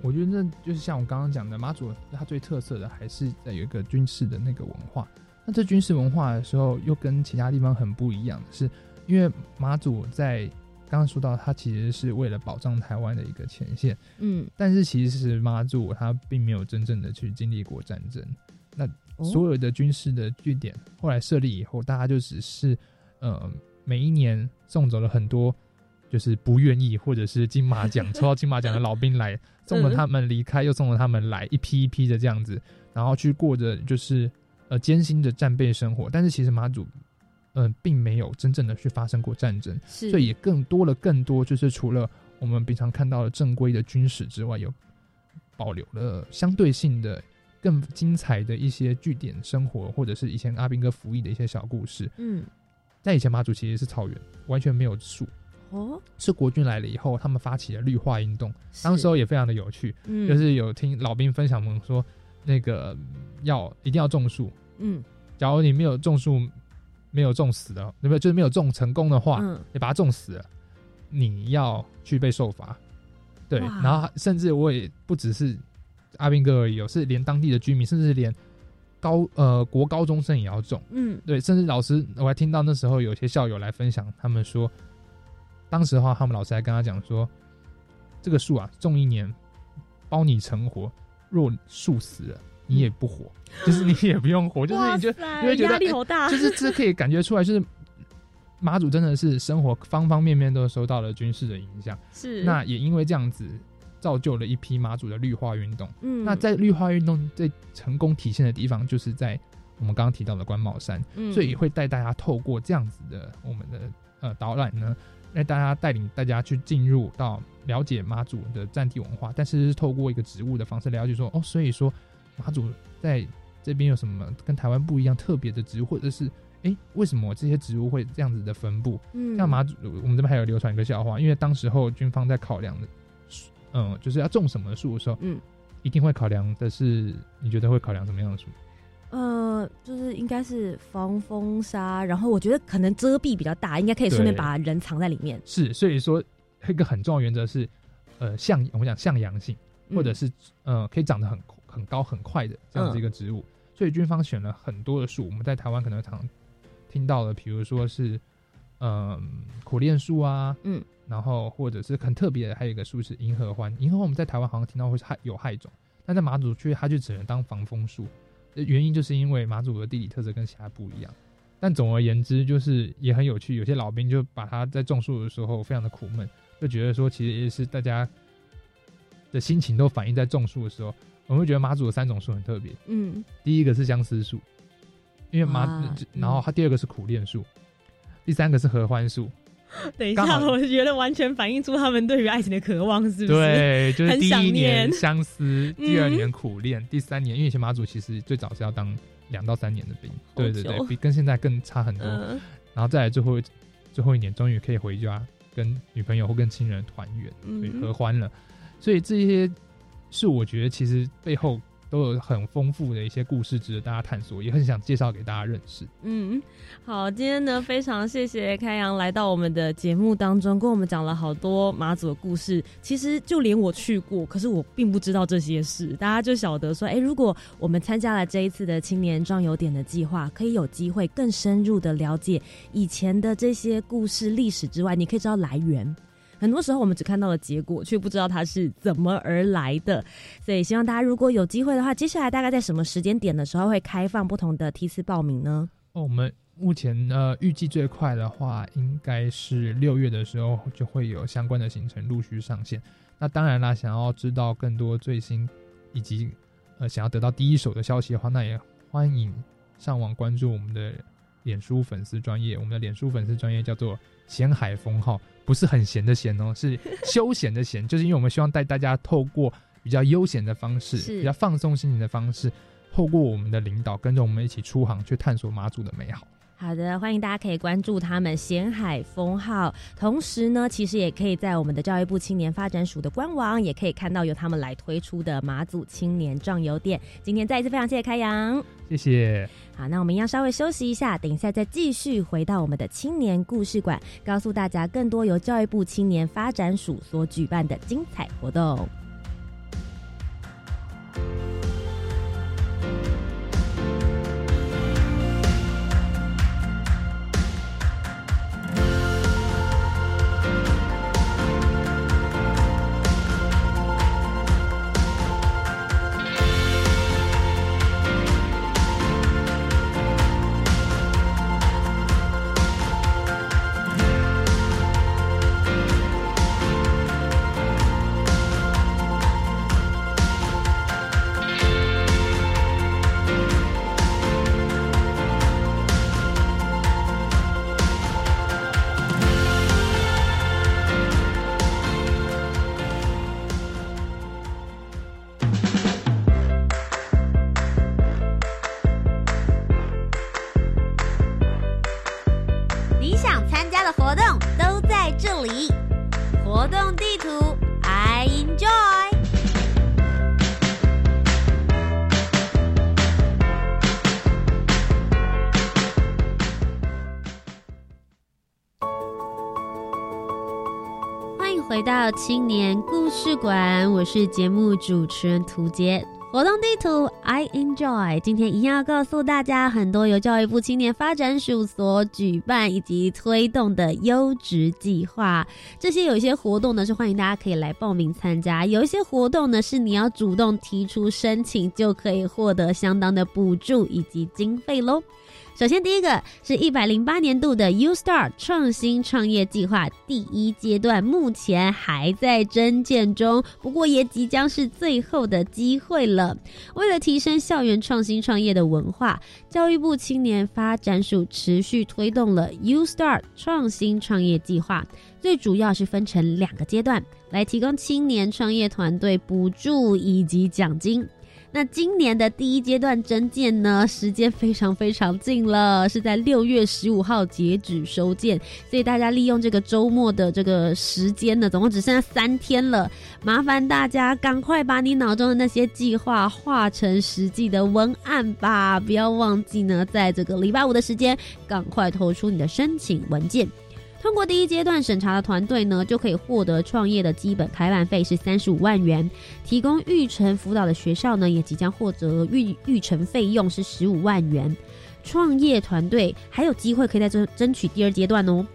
J: 我觉得那就是像我刚刚讲的，马祖它最特色的还是在有一个军事的那个文化。那这军事文化的时候，又跟其他地方很不一样的是，因为马祖在刚刚说到，它其实是为了保障台湾的一个前线。
A: 嗯，
J: 但是其实马祖它并没有真正的去经历过战争。那所有的军事的据点后来设立以后，大家就只是呃每一年送走了很多。就是不愿意，或者是金马奖 抽到金马奖的老兵来送了他们离开，又送了他们来，一批一批的这样子，然后去过着就是呃艰辛的战备生活。但是其实马祖嗯并没有真正的去发生过战争，所以也更多了更多就是除了我们平常看到的正规的军史之外，有保留了相对性的更精彩的一些据点生活，或者是以前阿兵哥服役的一些小故事。
A: 嗯，
J: 在以前马祖其实是草原，完全没有树。
A: 哦，
J: 是国军来了以后，他们发起了绿化运动，当时候也非常的有趣，嗯，就是有听老兵分享们说，那个要一定要种树，
A: 嗯，
J: 假如你没有种树，没有种死的，对不对？就是没有种成功的话，
A: 嗯，
J: 你把它种死了，你要去被受罚，对，然后甚至我也不只是阿兵哥而已，有是连当地的居民，甚至连高呃国高中生也要种，
A: 嗯，
J: 对，甚至老师我还听到那时候有些校友来分享，他们说。当时的话，他们老师还跟他讲说：“这个树啊，种一年，包你成活；若树死了，你也不活，就是你也不用活，就是你就你会觉得
A: 压力好大，
J: 就是这可以感觉出来，就是马祖真的是生活方方面面都受到了军事的影响。
A: 是
J: 那也因为这样子，造就了一批马祖的绿化运动。
A: 嗯，
J: 那在绿化运动最成功体现的地方，就是在我们刚刚提到的关帽山。
A: 嗯，
J: 所以会带大家透过这样子的我们的呃导览呢。让大家带领大家去进入到了解马祖的战地文化，但是是透过一个植物的方式了解说哦，所以说马祖在这边有什么跟台湾不一样特别的植物，或者是哎为什么这些植物会这样子的分布？
A: 嗯，
J: 像马祖我们这边还有流传一个笑话，因为当时候军方在考量的，嗯，就是要种什么树的时候，
A: 嗯，
J: 一定会考量的是你觉得会考量什么样的树？
A: 呃，就是应该是防风沙，然后我觉得可能遮蔽比较大，应该可以顺便把人藏在里面。
J: 是，所以说一个很重要原则是，呃，向我们讲向阳性，或者是呃可以长得很很高很快的这样子一个植物。所以军方选了很多的树，我们在台湾可能常听到的，比如说是嗯苦楝树啊，
A: 嗯，
J: 然后或者是很特别的，还有一个树是银河欢。银河欢我们在台湾好像听到会是害有害种，但在马祖区它就只能当防风树。原因就是因为马祖的地理特色跟其他不一样，但总而言之就是也很有趣。有些老兵就把他在种树的时候非常的苦闷，就觉得说其实也是大家的心情都反映在种树的时候。我们会觉得马祖的三种树很特别，
A: 嗯，
J: 第一个是相思树，因为马
K: 哇，
J: 然后它第二个是苦楝树，第三个是合欢树。
K: 等一下，我觉得完全反映出他们对于爱情的渴望，是不是？
J: 对，就是第一年相思，
K: 嗯。
J: 第二年苦练，第三年，因为以前马祖其实最早是要当两到三年的兵，对对对，比跟现在更差很多。
K: 嗯。
J: 然后再来最后最后一年，终于可以回家跟女朋友或跟亲人团圆，
K: 嗯
J: 所以合欢了。所以这些是我觉得其实背后都有很丰富的一些故事值得大家探索，也很想介绍给大家认识。
K: 嗯，好，今天呢，非常谢谢开阳来到我们的节目当中，跟我们讲了好多马祖的故事。其实就连我去过，可是我并不知道这些事。大家就晓得说，哎、如果我们参加了这一次的青年壮游点的计划，可以有机会更深入的了解以前的这些故事历史之外，你可以知道来源。很多时候我们只看到了结果，却不知道它是怎么而来的。所以希望大家如果有机会的话，接下来大概在什么时间点的时候会开放不同的梯次报名呢？
J: 哦，我们目前呃预计最快的话，应该是六月的时候就会有相关的行程陆续上线。那当然啦，想要知道更多最新以及呃想要得到第一手的消息的话，那也欢迎上网关注我们的脸书粉丝专业。我们的脸书粉丝专业叫做“咸海风号”，不是很闲的闲哦，是 休闲的闲，就是因为我们希望带大家透过比较悠闲的方式，比较放松心情的方式。透过我们的领导，跟着我们一起出航，去探索马祖的美好。
K: 好的，欢迎大家可以关注他们咸海风号，同时呢，其实也可以在我们的教育部青年发展署的官网，也可以看到由他们来推出的马祖青年壮游店。今天再一次非常谢谢开阳，
J: 谢谢。
K: 好，那我们要稍微休息一下，等一下再继续回到我们的青年故事馆，告诉大家更多由教育部青年发展署所举办的精彩活动。青年故事馆，我是节目主持人涂杰。活动地图 I enjoy，今天一样要告诉大家很多由教育部青年发展署所举办以及推动的优质计划。这些有一些活动呢是欢迎大家可以来报名参加，有一些活动呢是你要主动提出申请就可以获得相当的补助以及经费喽。首先，第一个是一百零八年度的 U Star 创新创业计划第一阶段，目前还在征件中，不过也即将是最后的机会了。为了提升校园创新创业的文化，教育部青年发展署持续推动了 U Star 创新创业计划，最主要是分成两个阶段，来提供青年创业团队补助以及奖金。那今年的第一阶段征件呢，时间非常非常近了，是在六月十五号截止收件，所以大家利用这个周末的这个时间呢，总共只剩下三天了，麻烦大家赶快把你脑中的那些计划化成实际的文案吧，不要忘记呢，在这个礼拜五的时间，赶快投出你的申请文件。通过第一阶段审查的团队呢，就可以获得创业的基本开办费是三十五万元，提供育成辅导的学校呢，也即将获得育育成费用是十五万元。创业团队还有机会可以在争争取第二阶段哦。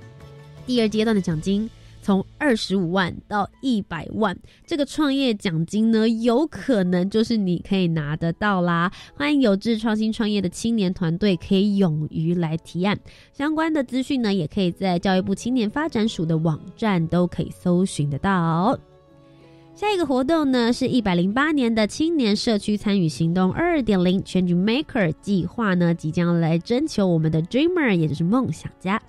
K: 第二阶段的奖金从二十五万到一百万，这个创业奖金呢，有可能就是你可以拿得到啦。欢迎有志创新创业的青年团队可以勇于来提案，相关的资讯呢，也可以在教育部青年发展署的网站都可以搜寻得到。下一个活动呢，是一百零八年的青年社区参与行动二点零 Change Maker 计划呢，即将来征求我们的 Dreamer，也就是梦想家。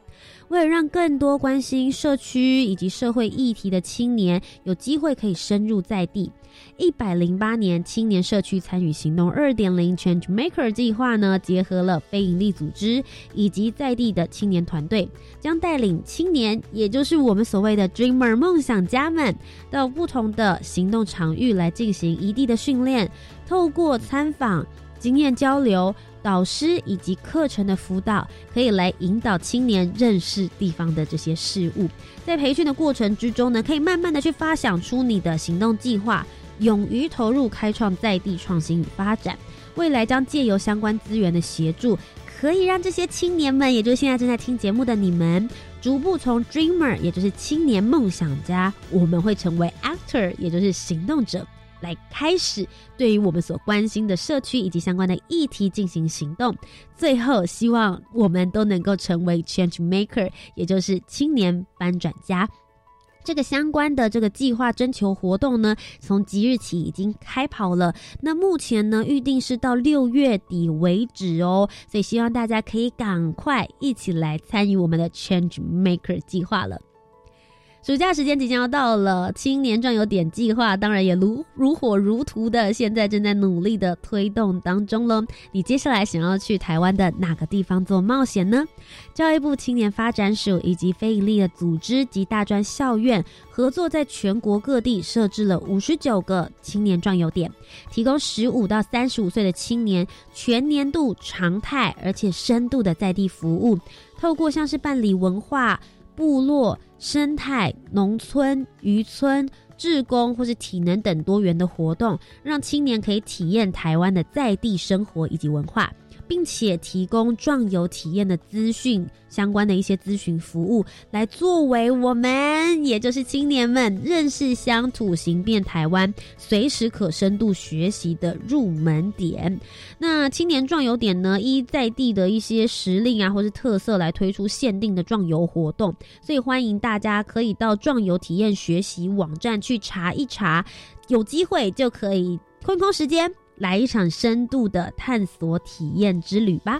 K: 为了让更多关心社区以及社会议题的青年有机会可以深入在地，一百零八年青年社区参与行动二点零 Change Maker 计划呢，结合了非营利组织以及在地的青年团队，将带领青年，也就是我们所谓的 Dreamer 梦想家们，到不同的行动场域来进行一地的训练，透过参访、经验交流。导师以及课程的辅导，可以来引导青年认识地方的这些事物。在培训的过程之中呢，可以慢慢的去发想出你的行动计划，勇于投入开创在地创新与发展。未来将借由相关资源的协助，可以让这些青年们，也就是现在正在听节目的你们，逐步从 dreamer，也就是青年梦想家，我们会成为 actor，也就是行动者。来开始对于我们所关心的社区以及相关的议题进行行动，最后希望我们都能够成为 change maker，也就是青年搬转家。这个相关的这个计划征求活动呢，从即日起已经开跑了。那目前呢，预定是到六月底为止哦，所以希望大家可以赶快一起来参与我们的 change maker 计划了。暑假时间即将要到了，青年壮游点计划当然也如如火如荼的，现在正在努力的推动当中喽。你接下来想要去台湾的哪个地方做冒险呢？教育部青年发展署以及非营利的组织及大专校院合作，在全国各地设置了五十九个青年壮游点，提供十五到三十五岁的青年全年度常态而且深度的在地服务，透过像是办理文化。部落生态、农村、渔村、志工或是体能等多元的活动，让青年可以体验台湾的在地生活以及文化。并且提供壮游体验的资讯相关的一些咨询服务，来作为我们也就是青年们认识乡土、行遍台湾、随时可深度学习的入门点。那青年壮游点呢，依在地的一些时令啊，或是特色来推出限定的壮游活动，所以欢迎大家可以到壮游体验学习网站去查一查，有机会就可以空空时间。来一场深度的探索体验之旅吧！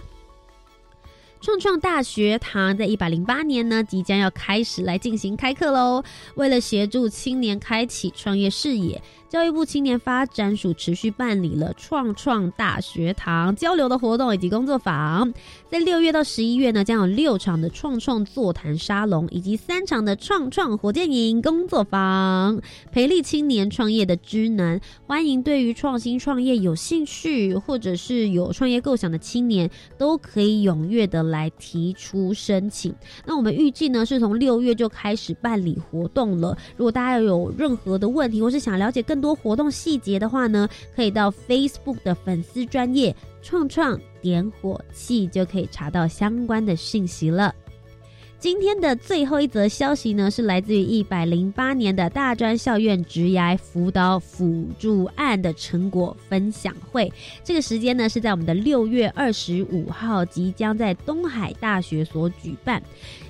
K: 创创大学堂在一百零八年呢，即将要开始来进行开课喽。为了协助青年开启创业视野。教育部青年发展署持续办理了创创大学堂交流的活动以及工作坊，在六月到十一月呢，将有六场的创创座谈沙龙以及三场的创创火箭营工作坊，培力青年创业的知能。欢迎对于创新创业有兴趣或者是有创业构想的青年，都可以踊跃的来提出申请。那我们预计呢，是从六月就开始办理活动了。如果大家有任何的问题，或是想了解更，更多活动细节的话呢，可以到 Facebook 的粉丝专业创创点火器就可以查到相关的信息了。今天的最后一则消息呢，是来自于一百零八年的大专校院职涯辅导辅助案的成果分享会。这个时间呢，是在我们的六月二十五号，即将在东海大学所举办。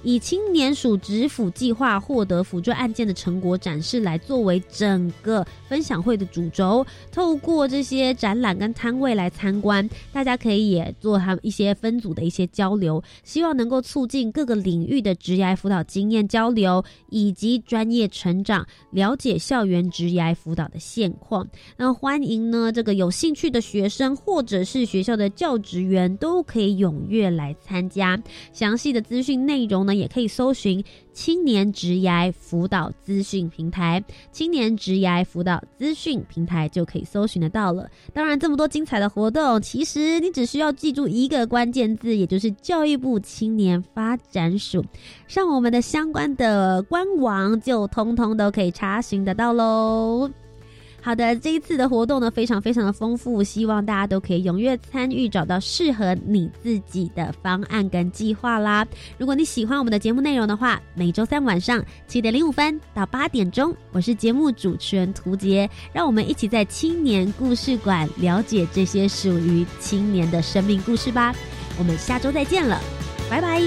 K: 以青年署职辅计划获得辅助案件的成果展示来作为整个分享会的主轴，透过这些展览跟摊位来参观，大家可以也做他们一些分组的一些交流，希望能够促进各个领域的职涯辅导经验交流以及专业成长，了解校园职涯辅导的现况。那欢迎呢这个有兴趣的学生或者是学校的教职员都可以踊跃来参加。详细的资讯内容呢？也可以搜寻青年职涯辅导资讯平台，青年职涯辅导资讯平台就可以搜寻得到了。当然，这么多精彩的活动，其实你只需要记住一个关键字，也就是教育部青年发展署，上我们的相关的官网就通通都可以查询得到喽。好的，这一次的活动呢，非常非常的丰富，希望大家都可以踊跃参与，找到适合你自己的方案跟计划啦。如果你喜欢我们的节目内容的话，每周三晚上七点零五分到八点钟，我是节目主持人涂杰，让我们一起在青年故事馆了解这些属于青年的生命故事吧。我们下周再见了，拜拜。